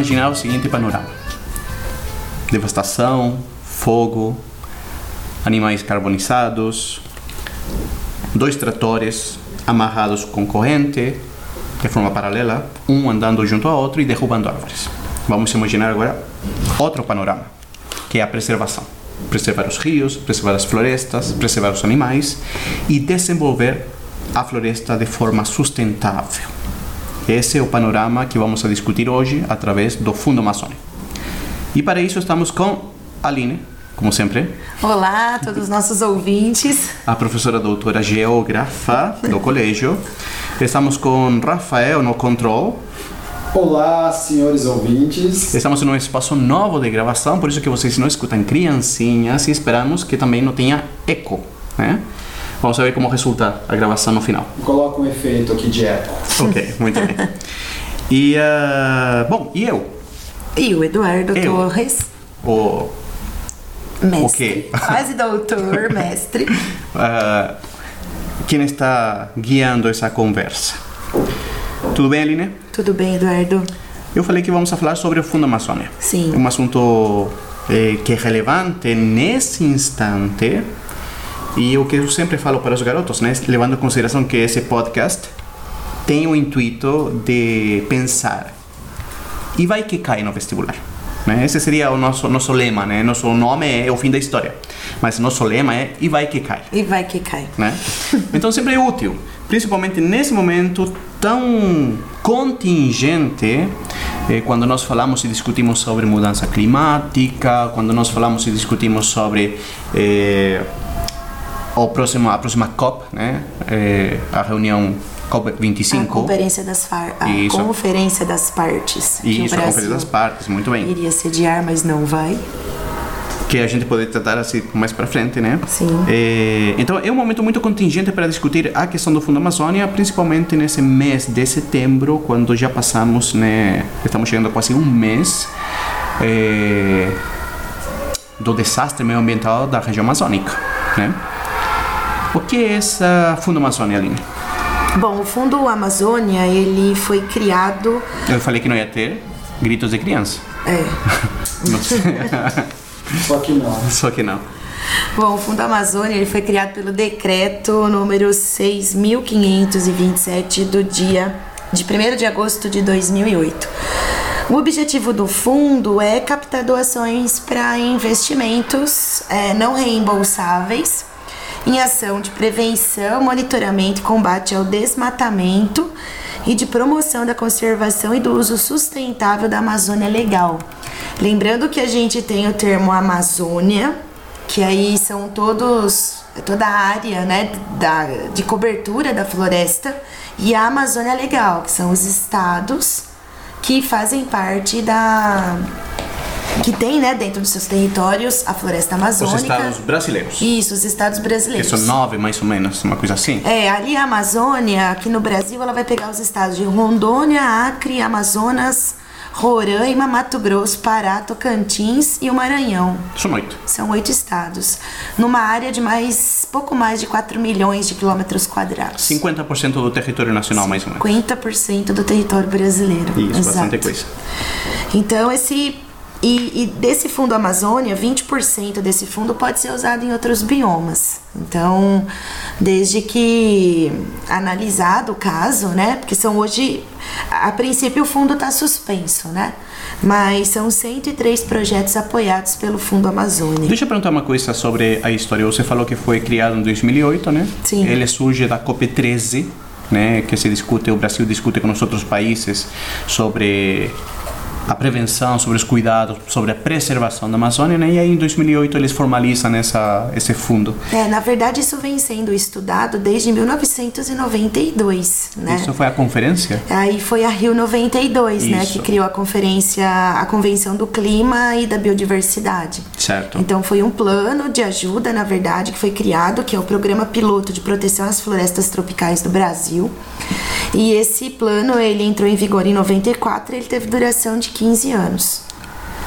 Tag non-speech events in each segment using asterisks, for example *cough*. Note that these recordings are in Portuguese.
Imaginar o seguinte panorama: devastação, fogo, animais carbonizados, dois tratores amarrados com corrente de forma paralela, um andando junto ao outro e derrubando árvores. Vamos imaginar agora outro panorama, que é a preservação. Preservar os rios, preservar as florestas, preservar os animais e desenvolver a floresta de forma sustentável. Esse é o panorama que vamos a discutir hoje através do Fundo Amazônia. E para isso estamos com Aline, como sempre, Olá a todos os nossos ouvintes. a professora doutora geógrafa do colégio. Estamos com Rafael no control. Olá, senhores ouvintes. Estamos em um espaço novo de gravação, por isso que vocês não escutam criancinhas e esperamos que também não tenha eco, né? Vamos ver como resulta a gravação no final. Coloca um efeito aqui de eco. Ok, muito bem. *laughs* E, ah, bom, e eu? E o Eduardo Eu. Torres, O mestre. O quê? Quase doutor, *laughs* mestre. ah, quem está guiando essa conversa. Tudo bem, Aline? Tudo bem, Eduardo? Eu falei que vamos a falar sobre o Fundo Amazônia. Sim. É um assunto eh, que é relevante nesse instante. E o que eu sempre falo para os garotos, né, levando em consideração que esse podcast tem o intuito de pensar e vai que cai no vestibular. Né? Esse seria o nosso nosso lema, né? Nosso nome é o fim da história, mas nosso lema é e vai que cai E vai que cai. né? *laughs* Então sempre é útil, principalmente nesse momento tão contingente, eh, quando nós falamos e discutimos sobre mudança climática, quando nós falamos e discutimos sobre eh, o próximo, a próxima COP, né? Eh, a reunião COP 25. A conferência das, far... a Isso. conferência das partes. Isso, a Conferência das Partes, muito bem. iria sediar, mas não vai. que a gente pode tratar assim mais para frente, né? Sim. É, então é um momento muito contingente para discutir a questão do Fundo Amazônia, principalmente nesse mês de setembro, quando já passamos, né? Estamos chegando a quase um mês é, do desastre meioambiental da região amazônica, né? O que é esse Fundo Amazônia, Aline? Bom, o Fundo Amazônia, ele foi criado... Eu falei que não ia ter gritos de criança. É, *laughs* Não sei. Só que não. Só que não. Bom, o Fundo Amazônia ele foi criado pelo decreto número 6.527 do dia de 1 de agosto de 2008. O objetivo do fundo é captar doações para investimentos é, não reembolsáveis em ação de prevenção, monitoramento e combate ao desmatamento e de promoção da conservação e do uso sustentável da Amazônia Legal. Lembrando que a gente tem o termo Amazônia, que aí são todos toda a área né, da, de cobertura da floresta, e a Amazônia Legal, que são os estados que fazem parte da. Que tem né, dentro dos seus territórios a floresta Os amazônica. estados brasileiros. Isso, os estados Que brasileiros. são nove, mais ou menos, uma coisa assim. É, ali a Amazônia, aqui no Brasil, ela vai pegar os estados de Rondônia, Acre, Amazonas, Roraima, Mato Grosso, Pará, Tocantins e o Maranhão. São oito. São oito estados, numa área de mais pouco mais de 4 milhões de quilômetros quadrados. 50% do território nacional, mais ou menos. 50% do território brasileiro. Isso, bastante Exato. coisa. Então, esse. E, e desse fundo Amazônia, 20% desse fundo pode ser usado em outros biomas. Então, desde que analisado o caso, né? Porque são hoje. A princípio, o fundo está suspenso, né? Mas são 103 projetos apoiados pelo Fundo Amazônia. Deixa eu perguntar uma coisa sobre a história. Você falou que foi criado em 2008, né? Sim. Ele surge da COP13, né? Que se discute, o Brasil discute com os outros países sobre a prevenção, sobre os cuidados, sobre a preservação da Amazônia, né? E aí em 2008 eles formalizam essa, esse fundo. É, na verdade, isso vem sendo estudado desde 1992, né? Isso foi a conferência? Aí foi a Rio 92, né, que criou a conferência, a Convenção do Clima e da Biodiversidade. Certo. Então foi um plano de ajuda, na verdade, que foi criado, que é o Programa Piloto de Proteção às Florestas Tropicais do Brasil. E esse plano, ele entrou em vigor em 94, e ele teve duração de 15 anos.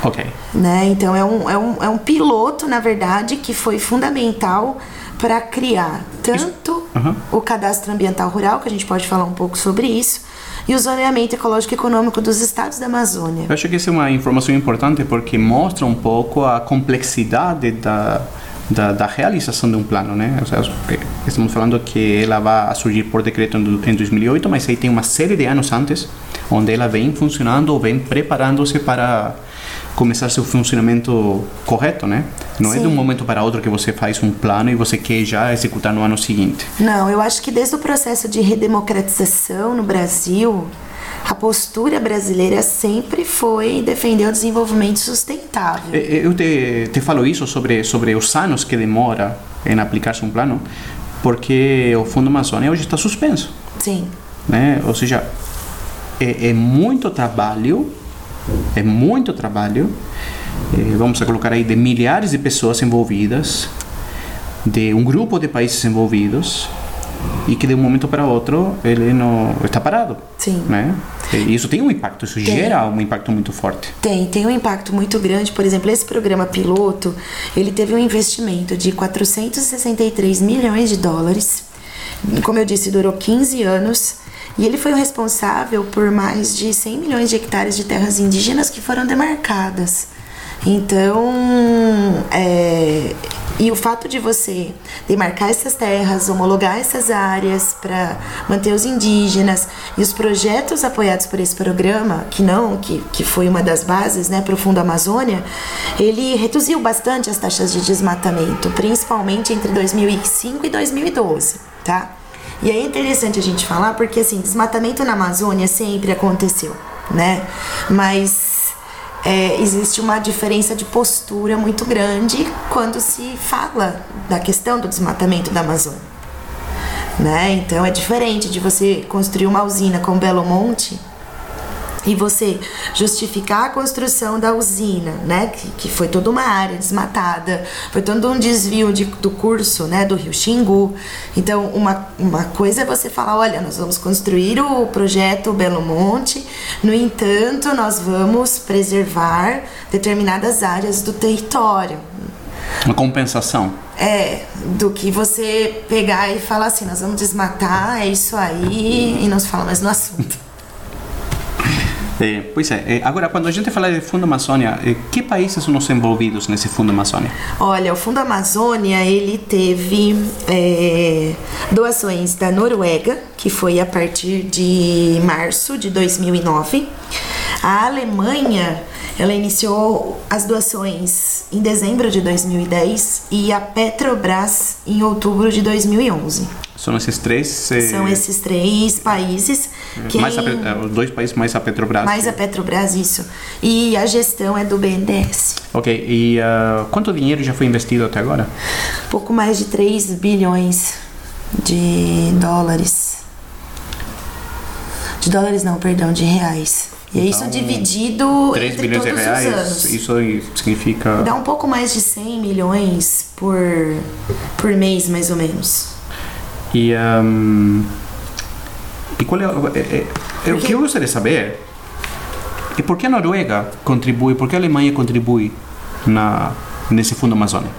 Ok. Né? Então é um, é, um, é um piloto, na verdade, que foi fundamental para criar tanto Aham. o cadastro ambiental rural, que a gente pode falar um pouco sobre isso, e o zoneamento ecológico e econômico dos estados da Amazônia. Eu acho que essa é uma informação importante porque mostra um pouco a complexidade da, da, da realização de um plano, né? Ou seja, estamos falando que ela vai surgir por decreto em do- em 2008, mas aí tem uma série de anos antes, onde ela vem funcionando ou vem preparando-se para começar seu funcionamento correto, né? Não é de um Sim. momento para outro que você faz um plano e você quer já executar no ano seguinte. Não, eu acho que desde o processo de redemocratização no Brasil, a postura brasileira sempre foi defender o desenvolvimento sustentável. Eh, Eu te, te falo isso sobre, sobre os anos que demora em aplicar-se um plano, porque o Fundo Amazônia hoje está suspenso. Sim. Né? Ou seja, é, é muito trabalho, é muito trabalho, eh, vamos colocar aí, de milhares de pessoas envolvidas, de um grupo de países envolvidos, e que de um momento para outro ele não está parado. Sim. Né? E isso tem um impacto, isso gera um impacto muito forte. Tem, tem um impacto muito grande. Por exemplo, esse programa piloto, ele teve um investimento de 463 milhões de dólares. Como eu disse, durou 15 anos. E ele foi o responsável por mais de 100 milhões de hectares de terras indígenas que foram demarcadas. Então, é, e o fato de você demarcar essas terras, homologar essas áreas para manter os indígenas e os projetos apoiados por esse programa, que não, que, que foi uma das bases, né, para o Fundo Amazônia, ele reduziu bastante as taxas de desmatamento, principalmente entre 2005 e 2012, tá? E é interessante a gente falar porque assim, desmatamento na Amazônia sempre aconteceu, né? Mas é, existe uma diferença de postura muito grande quando se fala da questão do desmatamento da Amazônia. Né? Então é diferente de você construir uma usina com Belo Monte e você justificar a construção da usina, né, que, que foi toda uma área desmatada, foi todo um desvio de- do curso, né, do rio Xingu. Então, uma, uma coisa é você falar, olha, nós vamos construir o projeto Belo Monte, no entanto, nós vamos preservar determinadas áreas do território. Uma compensação. É, do que você pegar e falar assim, nós vamos desmatar, é isso aí, e não se fala mais no assunto. *laughs* É, pois é. É, Agora, quando a gente fala de Fundo Amazônia, é, que países são os envolvidos nesse Fundo Amazônia? Olha, o Fundo Amazônia, ele teve é, doações da Noruega, que foi a partir de março de 2009. A Alemanha, ela iniciou as doações em dezembro de 2010 e a Petrobras em outubro de 2011. São esses três. é, São esses três países que mais a é, os dois países mais a Petrobras. mais a Petrobras isso. E a gestão é do BNDES. Ok, e ah, quanto dinheiro já foi investido até agora? pouco mais de 3 bilhões de dólares. De dólares não, perdão, de reais. E é isso Então, dividido 3 entre bilhões de todos os reais, anos. isso significa. Dá um pouco mais de 100 milhões por, por mês, mais ou menos. E, ahm, e qual é, o- é, é- é o que eu gostaria de saber E por que a Noruega contribui, por que a Alemanha contribui na, nesse Fundo Amazônia?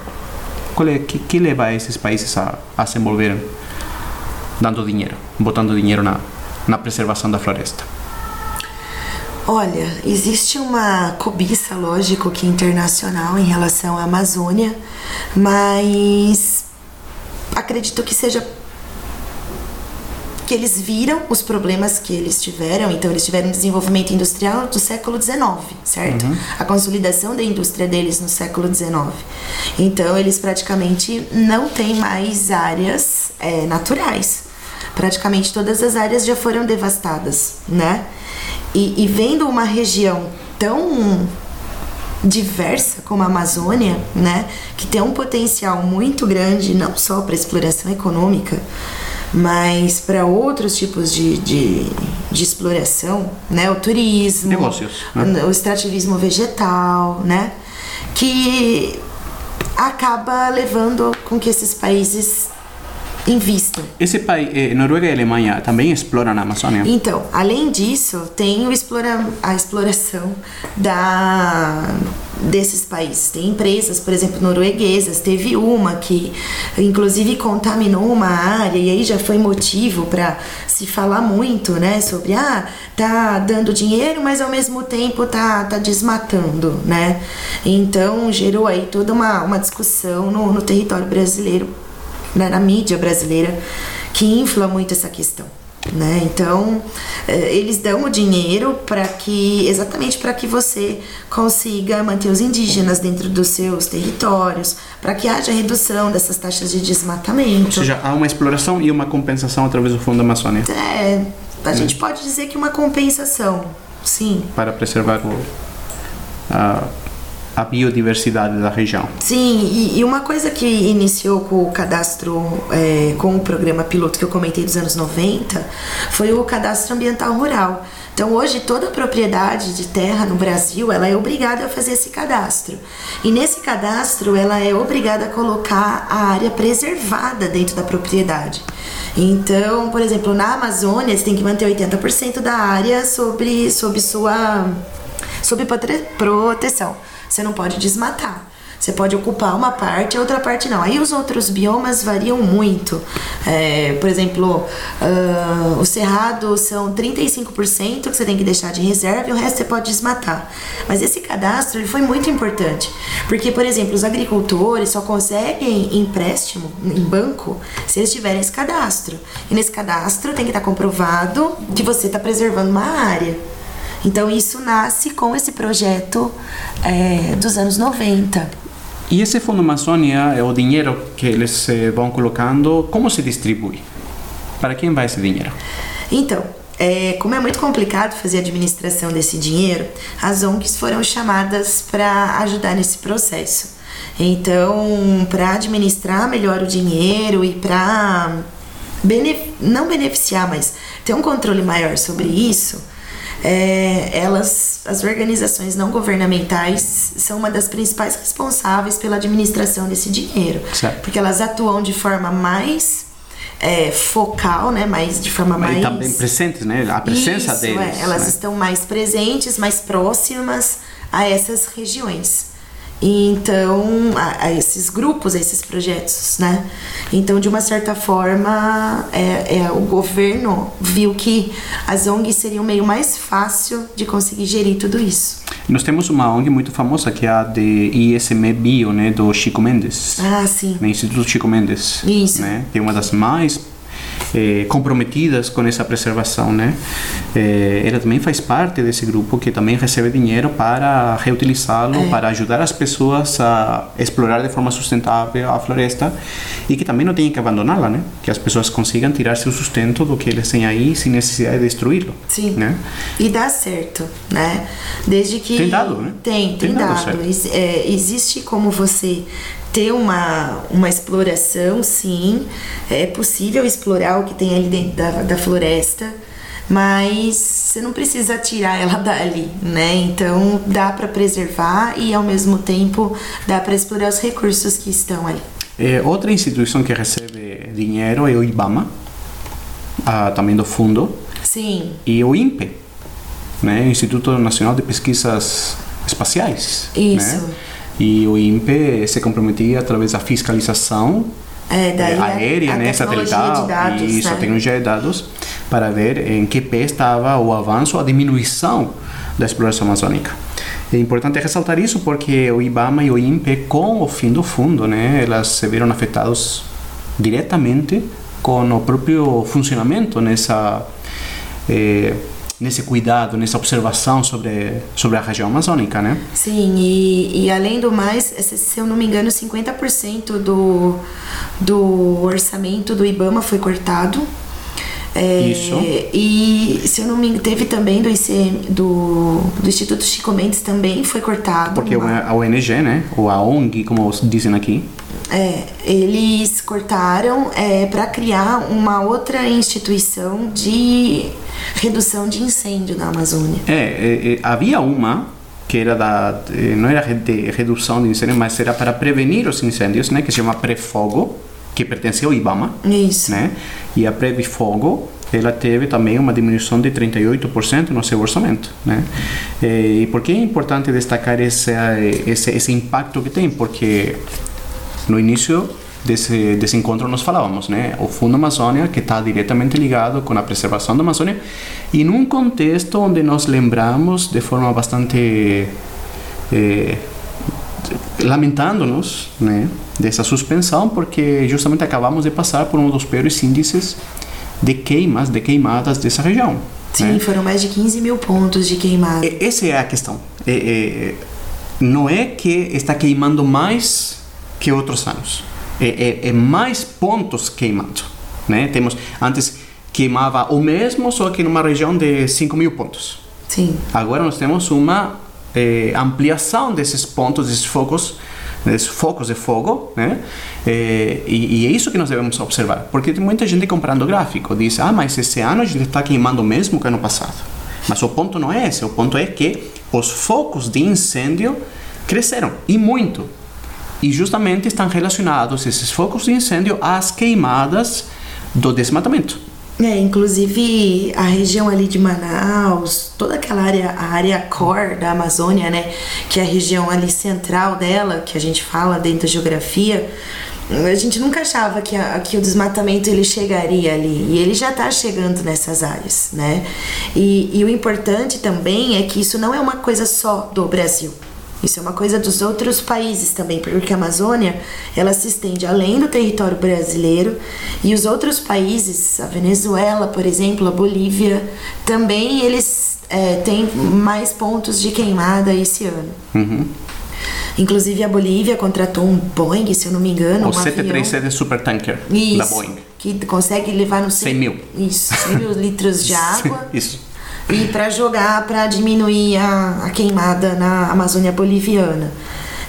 Qual é, que, que leva esses países a, a se envolverem dando dinheiro, botando dinheiro na, na preservação da floresta? Olha, existe uma cobiça, lógico, que internacional em relação à Amazônia, mas acredito que seja que eles viram os problemas que eles tiveram, então eles tiveram um desenvolvimento industrial do século XIX, certo? A consolidação da indústria deles no século XIX. Então eles praticamente não têm mais áreas é, naturais. Praticamente todas as áreas já foram devastadas, né? E, e vendo uma região tão diversa como a Amazônia, né, que tem um potencial muito grande não só para exploração econômica, mas para outros tipos de, de, de exploração, né, o turismo, Negócios, né? o extrativismo vegetal, né, que acaba levando com que esses países invistam. Esse país, eh, Noruega e Alemanha também exploram a Amazônia? Então, além disso, tem o explora, a exploração da, desses países. Tem empresas, por exemplo, norueguesas. Teve uma que, inclusive, contaminou uma área e aí já foi motivo para se falar muito, né? Sobre, ah, tá dando dinheiro, mas ao mesmo tempo tá, tá desmatando, né? Então, gerou aí toda uma, uma discussão no, no território brasileiro né, na mídia brasileira que infla muito essa questão. Né? Então, eh, eles dão o dinheiro para que exatamente para que você consiga manter os indígenas dentro dos seus territórios, para que haja redução dessas taxas de Ou desmatamento. seja, há uma exploração e uma compensação através do Fundo Amazônia É, a gente pode dizer que uma compensação, sim. para preservar o, a, a biodiversidade da região. Sim, e, e uma coisa que iniciou com o cadastro, é, com o programa piloto que eu comentei dos anos 90, foi o cadastro ambiental rural. Então hoje toda propriedade de terra no Brasil, ela é obrigada a fazer esse cadastro. E nesse cadastro, ela é obrigada a colocar a área preservada dentro da propriedade. Então, por exemplo, na Amazônia, você tem que manter 80% da área sobre, sobre sua sob prote- proteção. Você não pode desmatar. Você pode ocupar uma parte, a outra parte não. Aí os outros biomas variam muito. É, por exemplo, ah, o cerrado são 35% que você tem que deixar de reserva e o resto você pode desmatar. Mas esse cadastro ele foi muito importante. Porque, por exemplo, os agricultores só conseguem empréstimo em banco se eles tiverem esse cadastro. E nesse cadastro tem que estar comprovado que você está preservando uma área. Então isso nasce com esse projeto é, dos anos 90. E esse Fundo Amazônia, é o dinheiro que eles eh, vão colocando, como se distribui? Para quem vai esse dinheiro? Então, é, como é muito complicado fazer a administração desse dinheiro, as ONGs foram chamadas para ajudar nesse processo. Então, para administrar melhor o dinheiro e para não beneficiar, mas ter um controle maior sobre isso, é, elas, as organizações não governamentais, são uma das principais responsáveis pela administração desse dinheiro, Certo. porque elas atuam de forma mais é, focal, né, mais de forma mais E também presentes, né? A presença isso, deles. é, elas né? estão mais presentes, mais próximas a essas regiões. E Então, a, a esses grupos, a esses projetos, né? Então, de uma certa forma, é, é, o governo viu que as ONGs seriam o meio mais fácil de conseguir gerir tudo isso. Nós temos uma ONG muito famosa que é a de ISM Bio, né? Do Chico Mendes. Ah, sim. no Instituto Chico Mendes, Isso. né? Que é uma das mais eh, comprometidas com essa preservação, né? Eh, ela também faz parte desse grupo que também recebe dinheiro para reutilizá-lo, para ajudar as pessoas a explorar de forma sustentável a floresta e que também não tenham que abandoná-la, né? Que as pessoas consigam tirar seu sustento do que eles têm aí sem necessidade de destruí-lo, Sim. né? E dá certo, né? Desde que. Tem dado, né? Tem, tem, Tem dado dado. é, existe como você ter uma, uma exploração, sim. É possível explorar o que tem ali dentro da, da floresta, mas você não precisa tirar ela *laughs* dali, né? Então dá para preservar e ao mesmo tempo dá para explorar os recursos que estão ali. Eh, outra instituição que recebe dinheiro é o IBAMA, ah, também do fundo, Sim, e o INPE, né? Instituto Nacional de Pesquisas Espaciais. Isso. Né? E o INPE se comprometia através da fiscalização É, daí a- aérea, a né, tecnologia satelital, de dados, isso, né? a tecnologia de dados, para ver em que pé estava o avanço, a diminuição da exploração amazônica. É importante ressaltar isso porque o IBAMA e o INPE, com o fim do fundo, né, elas se viram afetados diretamente com o próprio funcionamento nessa eh, nesse cuidado, nessa observação sobre sobre a região amazônica, né? Sim, e, e além do mais, se eu não me engano, 50% do, do orçamento do IBAMA foi cortado. É, Isso. E se eu não me engano, teve também do ICM, do, do Instituto Chico Mendes também foi cortado. Porque uma- a ONG, né, ou a ONG, como dizem aqui, É, eles cortaram é, para criar uma outra instituição de redução de incêndio na Amazônia. É, é, é, havia uma que era da eh, não era de redução de incêndios, mas era para prevenir os incêndios, né, que se chama Prefogo, que pertence ao IBAMA, Isso. né? E a Previfogo, ela teve também uma diminuição de 38% no seu orçamento, né? Eh, E por que é importante destacar esse esse esse impacto que tem? Porque no início desse, desse encontro nós falávamos, né? O Fundo Amazônia, que está diretamente ligado com a preservação da Amazônia, e num contexto onde nós lembramos de forma bastante. eh, lamentando-nos né, dessa suspensão, porque justamente acabamos de passar por um dos piores índices de queimas, de queimadas dessa região. Sim, né? foram mais de 15 mil pontos de queimada. Essa é a questão. É, é, não é que está queimando mais que outros anos. É, é, é mais pontos queimando. Né? Temos, antes queimava o mesmo, só que numa região de 5 mil pontos. Sim. Agora nós temos uma eh, ampliação desses pontos, desses focos, desses focos de fogo, né? Eh, e, e é isso que nós devemos observar, porque tem muita gente comprando gráfico, diz, ah, mas esse ano a gente está queimando o mesmo que ano passado. Mas o ponto não é esse, o ponto é que os focos de incêndio cresceram, e muito. E justamente estão relacionados esses focos de incêndio às queimadas do desmatamento. É, inclusive a região ali de Manaus, toda aquela área, a área core da Amazônia, né, que é a região ali central dela, que a gente fala dentro da geografia, a gente nunca achava que, a- que o desmatamento ele chegaria ali e ele já está chegando nessas áreas, né? E, e o importante também é que isso não é uma coisa só do Brasil. Isso é uma coisa dos outros países também, porque a Amazônia ela se estende além do território brasileiro e os outros países, a Venezuela, por exemplo, a Bolívia, também eles é, têm mais pontos de queimada esse ano. Uhum. Inclusive a Bolívia contratou um Boeing, se eu não me engano, O um avião. 737 Supertanker Isso, da Boeing. que consegue levar no 100 mil. Isso, 100 mil litros de *laughs* água. Isso. E para jogar para diminuir a, a queimada na Amazônia boliviana.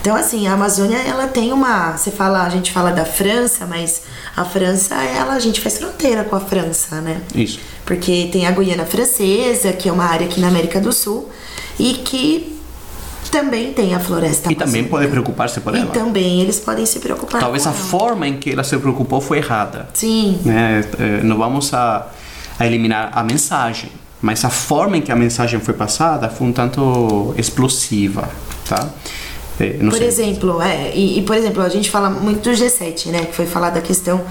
Então assim, a Amazônia ela tem uma, você fala, a gente fala da França, mas a França ela a gente faz fronteira com a França, né? Isso. Porque tem a Guiana Francesa, que é uma área aqui na América do Sul e que também tem a floresta E também amazônica. pode preocupar-se por E ela. também eles podem se preocupar. Talvez a ela. forma em que ela se preocupou foi errada. Sim. Né? Eh, Não vamos a, a eliminar a mensagem, mas a forma em que a mensagem foi passada foi um tanto explosiva, tá? Não Por sei. exemplo, é, e, e, por exemplo, a gente fala muito do G7, né? Que foi falar da questão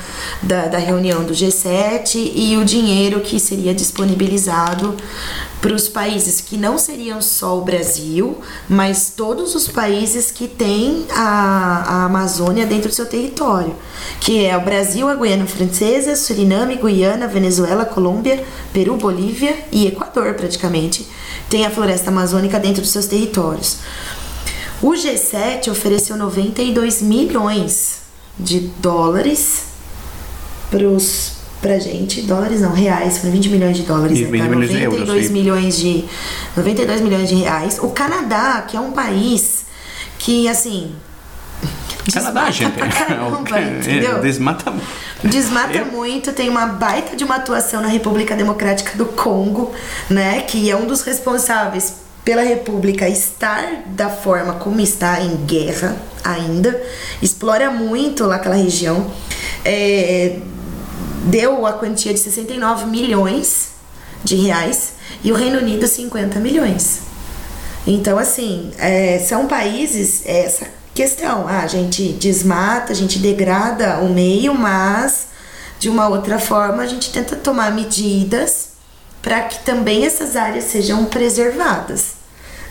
da, da reunião do G7 e o dinheiro que seria disponibilizado para os países que não seriam só o Brasil, mas todos os países que têm a, a Amazônia dentro do seu território, que é o Brasil, a Guiana Francesa, Suriname, Guiana, Venezuela, Colômbia, Peru, Bolívia e Equador, praticamente, tem a floresta amazônica dentro dos seus territórios. O G7 ofereceu 92 milhões de dólares pros, pra gente, dólares não, reais, foram 20 milhões de dólares, E né, 20 tá? milhões de euros, 92 milhões de 92 milhões de reais. O Canadá, que é um país que assim Canadá, desmata *laughs* gente. caramba, *laughs* É, entendeu? desmata. Desmata Eu- muito, tem uma baita de uma atuação na República Democrática do Congo, né? Que é um dos responsáveis pela República estar da forma como está em guerra ainda. Explora muito lá aquela região. É, deu a quantia de 69 milhões de reais e o Reino Unido 50 milhões. Então, assim, é, são países, é essa questão, ah, a gente desmata, a gente degrada o meio, mas de uma outra forma a gente tenta tomar medidas para que também essas áreas sejam preservadas.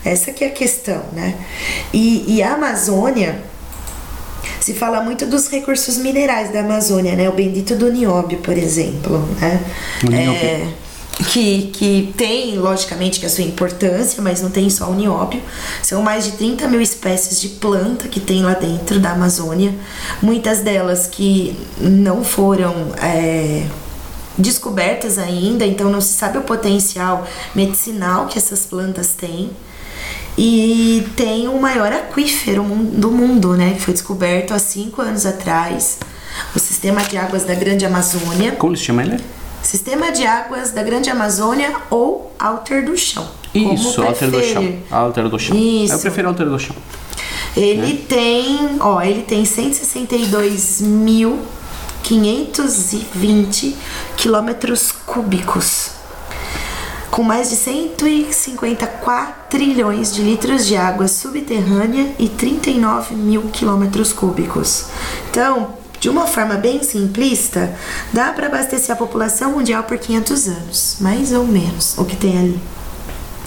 Essa que é a questão, né? E, e a Amazônia, se fala muito dos recursos minerais da Amazônia, né? O bendito do nióbio, por exemplo, né? O. É, que, que tem, logicamente, que a sua importância, mas não tem só o nióbio. São mais de 30 mil espécies de planta que tem lá dentro da Amazônia. Muitas delas que não foram é, descobertas ainda, então não se sabe o potencial medicinal que essas plantas têm. E tem o maior aquífero do mundo, né? Que foi descoberto há cinco anos atrás. O Sistema de Águas da Grande Amazônia. Como se chama ele? Sistema de Águas da Grande Amazônia ou Alter do Chão. Isso, alter do chão. Alter do chão. Isso. Eu prefiro alter do chão. Ele tem, ó, ele tem 162.520 quilômetros cúbicos, com mais de 154 trilhões de litros de água subterrânea e 39 mil quilômetros cúbicos. Então, de uma forma bem simplista, dá para abastecer a população mundial por 500 anos, mais ou menos, o que tem ali.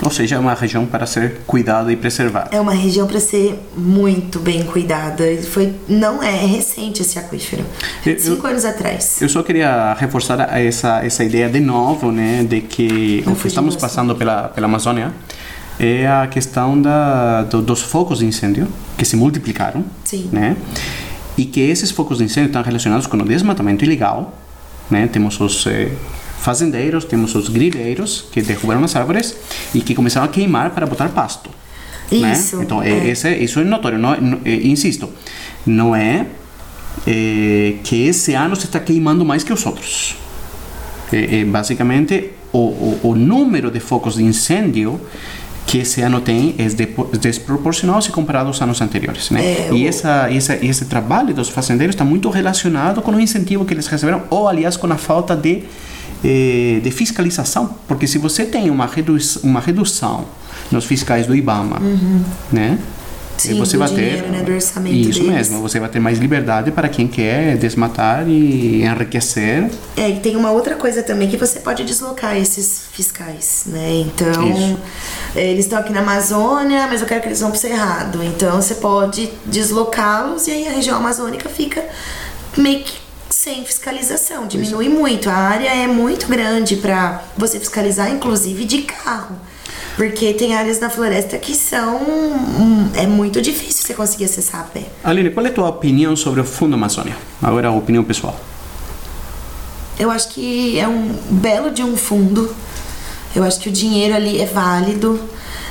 Ou seja, é uma região para ser cuidada e preservada. É uma região para ser muito bem cuidada. Foi, não é, é recente esse aquífero. Eu- Cinco anos atrás. Eu só queria reforçar essa essa ideia de novo, né, de que Não o que estamos passando pela pela Amazônia é a questão da do, dos focos de incêndio que se multiplicaram, Sim. né? E que esses focos de incêndio estão relacionados com o desmatamento ilegal, né? Temos os eh, fazendeiros, temos os grileiros que derrubaram as árvores e que começaram a queimar para botar pasto. né? Isso, Então, é. é. esse, isso é notório. Não, não- eh, insisto, não é eh, que esse ano se está queimando mais que os outros. É, é basicamente o, o, o número de focos de incêndio que esse ano tem é desproporcional se comparado aos anos anteriores, né? É, e essa, essa, esse trabalho dos fazendeiros está muito relacionado com o incentivo que eles receberam, ou aliás com a falta de, eh, de fiscalização, porque se você tem uma, redu uma redução nos fiscais do IBAMA, né? Sim, E você vai ter dinheiro, né, do orçamento isso deles. mesmo, você vai ter mais liberdade para quem quer desmatar e enriquecer É, e tem uma outra coisa também que você pode deslocar esses fiscais, né? Então, Isso. é, eles estão aqui na Amazônia, mas eu quero que eles vão pro Cerrado. Então, você pode deslocá-los e aí a região amazônica fica meio que sem fiscalização, diminui muito. A área é muito grande para você fiscalizar, inclusive de carro. Porque tem áreas da floresta que são. hum, É muito difícil você conseguir acessar a pé. Aline, qual é a tua opinião sobre o Fundo Amazônia? Agora, a opinião pessoal. Eu acho que é um belo de um fundo. Eu acho que o dinheiro ali é válido.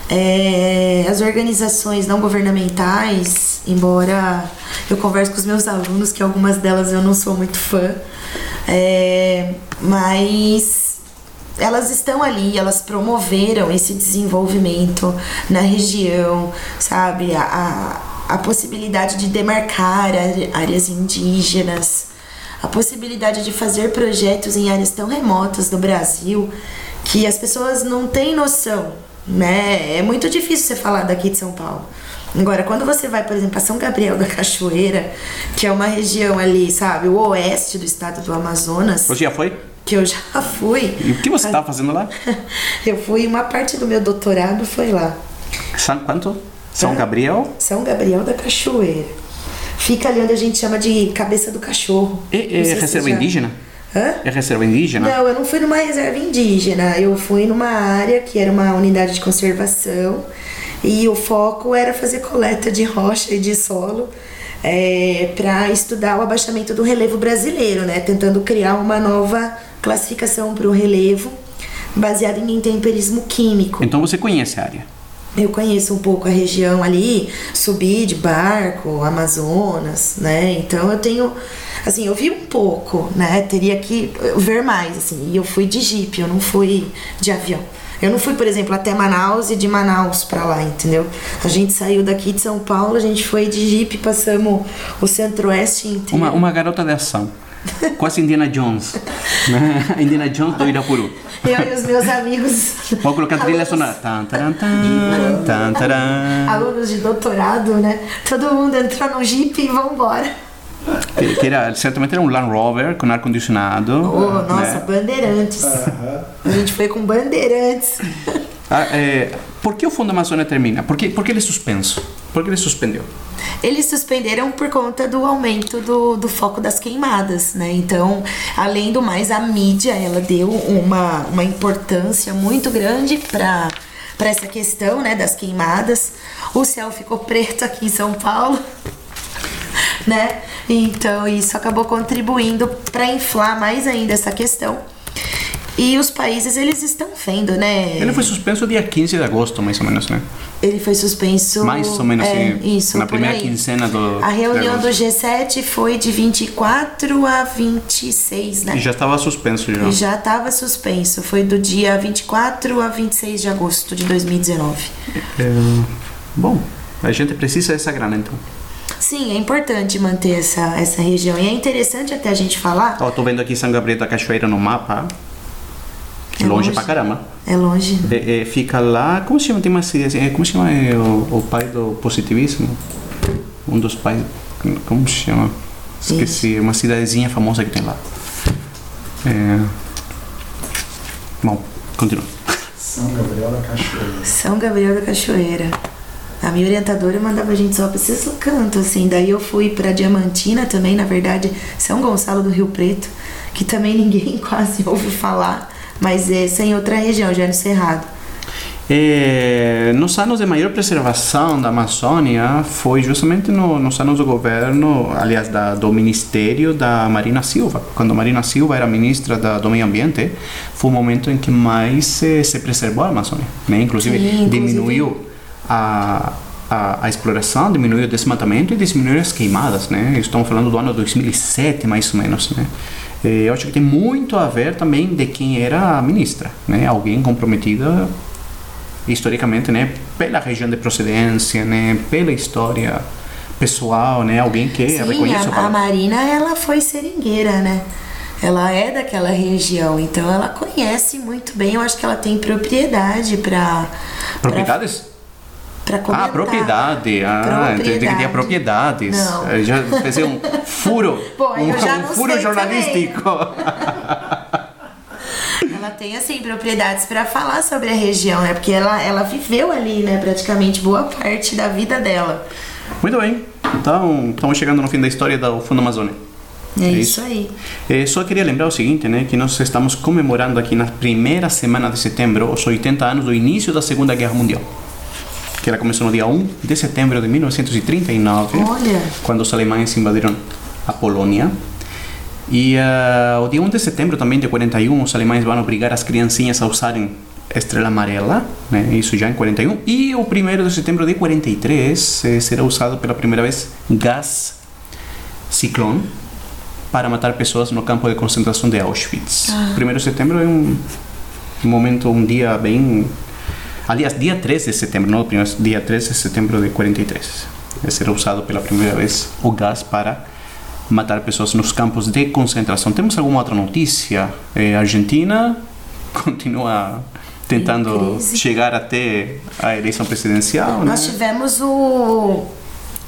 É, as organizações não governamentais, embora eu converso com os meus alunos, que algumas delas eu não sou muito fã, é, mas elas estão ali, elas promoveram esse desenvolvimento na região, sabe? A, a, a possibilidade de demarcar áre- áreas indígenas, a possibilidade de fazer projetos em áreas tão remotas do Brasil que as pessoas não têm noção, né? É muito difícil você falar daqui de São Paulo. Agora, quando você vai, por exemplo, para São Gabriel da Cachoeira, que é uma região ali, sabe, o oeste do estado do Amazonas, Você já foi? que eu já *laughs* fui. E o que você está fazendo lá? *laughs* Eu fui, uma parte do meu doutorado foi lá. São quanto? São Hã? Gabriel? São Gabriel da Cachoeira. Fica ali onde a gente chama de cabeça do cachorro. É, é reserva já- indígena? Hã? É reserva indígena? Não, eu não fui numa reserva indígena. Eu fui numa área que era uma unidade de conservação e o foco era fazer coleta de rocha e de solo para estudar o abaixamento do relevo brasileiro, né? Tentando criar uma nova classificação para o relevo baseada em intemperismo químico. Então você conhece a área. Eu conheço um pouco a região ali, subi de barco, Amazonas, né? Então eu tenho, assim, eu vi um pouco, né? Teria que ver mais, assim. E eu fui de jipe, eu não fui de avião. Eu não fui, por exemplo, até Manaus e de Manaus pra lá, entendeu? A gente saiu daqui de São Paulo, a gente foi de jipe, passamos o centro-oeste inteiro. Uma, uma garota de ação. Quase Indiana Jones. né? Indiana Jones do Irapuru. Eu e os meus amigos. Vou colocar a trilha sonora. Tan, taran, tan, tan, taran. Alunos de doutorado, né? Todo mundo entrou no Jeep e vambora. Que, que era, certamente era um Land Rover com ar-condicionado. Oh, nossa, né? bandeirantes. A gente foi com bandeirantes. Ah, é, por que o Fundo Amazônia termina? Por que, por que ele é suspenso? Por que ele suspendeu? Eles suspenderam por conta do aumento do, do foco das queimadas, né? Então, além do mais, a mídia ela deu uma, uma importância muito grande para para essa questão, né, das queimadas. O céu ficou preto aqui em São Paulo, né? Então, isso acabou contribuindo para inflar mais ainda essa questão. E os países, eles estão vendo, né? Ele foi suspenso dia 15 de agosto, mais ou menos, né? Ele foi suspenso. Mais ou menos, é, isso, na primeira aí. quinzena do- A reunião do agosto. G7 foi de 24 a 26, né? E já estava suspenso já. E já estava suspenso. Foi do dia 24 a 26 de agosto de 2019. É, bom, a gente precisa dessa grana, então. Sim, é importante manter essa, essa região. E é interessante até a gente falar. Ó, tô vendo aqui São Gabriel da Cachoeira no mapa. É longe, longe. pra caramba. É longe. É, é, fica lá, como se chama? Tem uma cidade, é, como se chama é, o, o pai do positivismo? Um dos pais, como se chama? Esqueci, uma cidadezinha famosa que tem lá. É... Bom, continua. São Gabriel da Cachoeira. São Gabriel da Cachoeira. A minha orientadora mandava a gente só pra esses cantos, assim. Daí eu fui pra Diamantina também, na verdade, São Gonçalo do Rio Preto, que também *laughs* ninguém quase ouve falar, mas é em outra região, já é no Cerrado. É, nos anos de maior preservação da Amazônia foi justamente no, nos anos do governo, aliás, da, do Ministério da Marina Silva. Quando a Marina Silva era ministra da, do Meio Ambiente, foi o momento em que mais se, se preservou a Amazônia. Né? Inclusive, Sim, inclusive- diminuiu a, a, a exploração, diminuiu o desmatamento e diminuiu as queimadas. Né? Estamos falando do ano 2007, mais ou menos. Né? Eu acho que tem muito a ver também de quem era a ministra, né? Alguém comprometida historicamente, né, pela região de procedência, né, pela história pessoal, né, alguém que Sim, reconheça o a, a. Marina, ela foi seringueira, né? Ela é daquela região, então ela conhece muito bem. Eu acho que ela tem propriedade pra... Propriedades? Pra, pra Ah, comentar. propriedade. Ah, entendi que tinha Propriedade. propriedades. Não. Eu já pensei um furo. *laughs* Bom, um, um furo jornalístico. *laughs* Ela tem, assim, propriedades pra falar sobre a região, né? Porque ela, ela viveu ali, né? Praticamente boa parte da vida dela. Muito bem. Então, estamos chegando no fim da história do Fundo Amazônia. É, É isso isso. aí. Eh, só queria lembrar o seguinte, né, que nós estamos comemorando aqui na primeira semana de setembro os 80 anos do início da Segunda Guerra Mundial. Que ela começou no dia 1 de setembro de 1939, Olha. quando os alemães invadiram a Polônia. E ah, o dia 1 de setembro também de 41, os alemães vão obrigar as criancinhas a usarem estrela amarela, né, isso já em 41. E o 1 de setembro de 43 eh, será usado pela primeira vez gás ciclone para matar pessoas no campo de concentração de Auschwitz. 1 de setembro é um momento, um dia bem... Aliás, dia 3 de setembro, não o primeiro, dia 3 de setembro de 43. Eh, Será usado pela primeira vez o gás para matar pessoas nos campos de concentração. Temos alguma outra notícia? A Argentina *laughs* continua tentando chegar até a eleição presidencial, né? Nós tivemos o,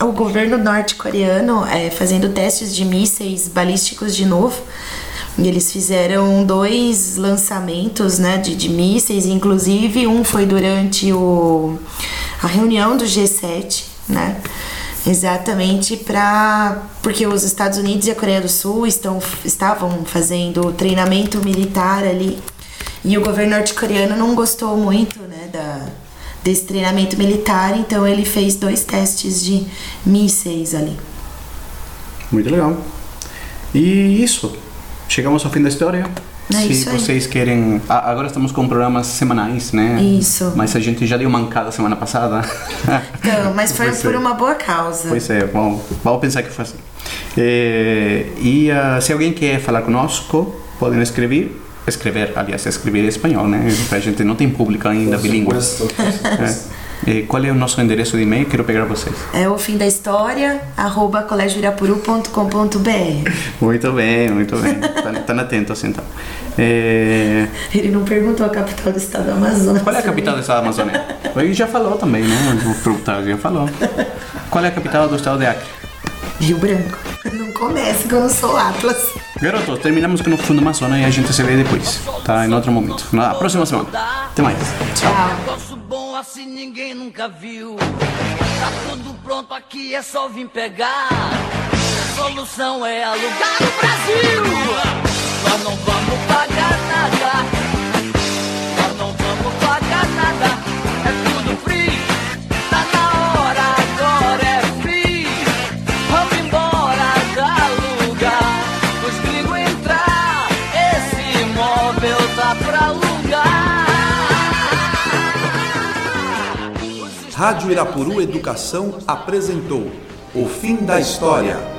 o governo norte-coreano é, fazendo testes de mísseis balísticos de novo. E eles fizeram dois lançamentos né, de, de mísseis, inclusive um foi durante o, a reunião do G7, né? Exatamente para porque os Estados Unidos e a Coreia do Sul estão, estavam fazendo treinamento militar ali e o governo norte-coreano não gostou muito né, da, desse treinamento militar, então ele fez dois testes de mísseis ali. Muito legal. E isso. Chegamos ao fim da história. É Se isso aí. vocês querem. Ah, agora estamos com programas semanais, né? Isso. Mas a gente já deu mancada semana passada. *laughs* Então, mas foi Pois por é. uma boa causa. Pois é, bom, vamos pensar que foi assim. Eh, e ah, se alguém quer falar conosco, podem escrever. Escrever, aliás, escrever em espanhol, né? A gente não tem público ainda bilíngue. *laughs* É. Eh, qual é o nosso endereço de e-mail? Quero pegar vocês. É o fim da história, arroba colégioirapuru.com.br. *laughs* Muito bem, muito bem. Estão atentos então. Eh, Ele não perguntou a capital do estado do Amazonas. qual é a capital do estado da Amazônia? Ele já falou também, né? O perguntar, já falou. Qual é a capital do estado de Acre? Rio Branco. Não comece que eu não sou Atlas. Garoto, terminamos com o fundo Amazônia e a gente se vê depois, tá? Em outro momento. Na próxima semana. Até mais. Tchau. Bom assim ninguém nunca viu. Tá tudo pronto aqui, é só vir pegar. A solução é alugar no Brasil. Nós não vamos pagar nada. Nós não vamos pagar nada. É tudo free. Tá na Rádio Irapuru Educação apresentou O Fim da História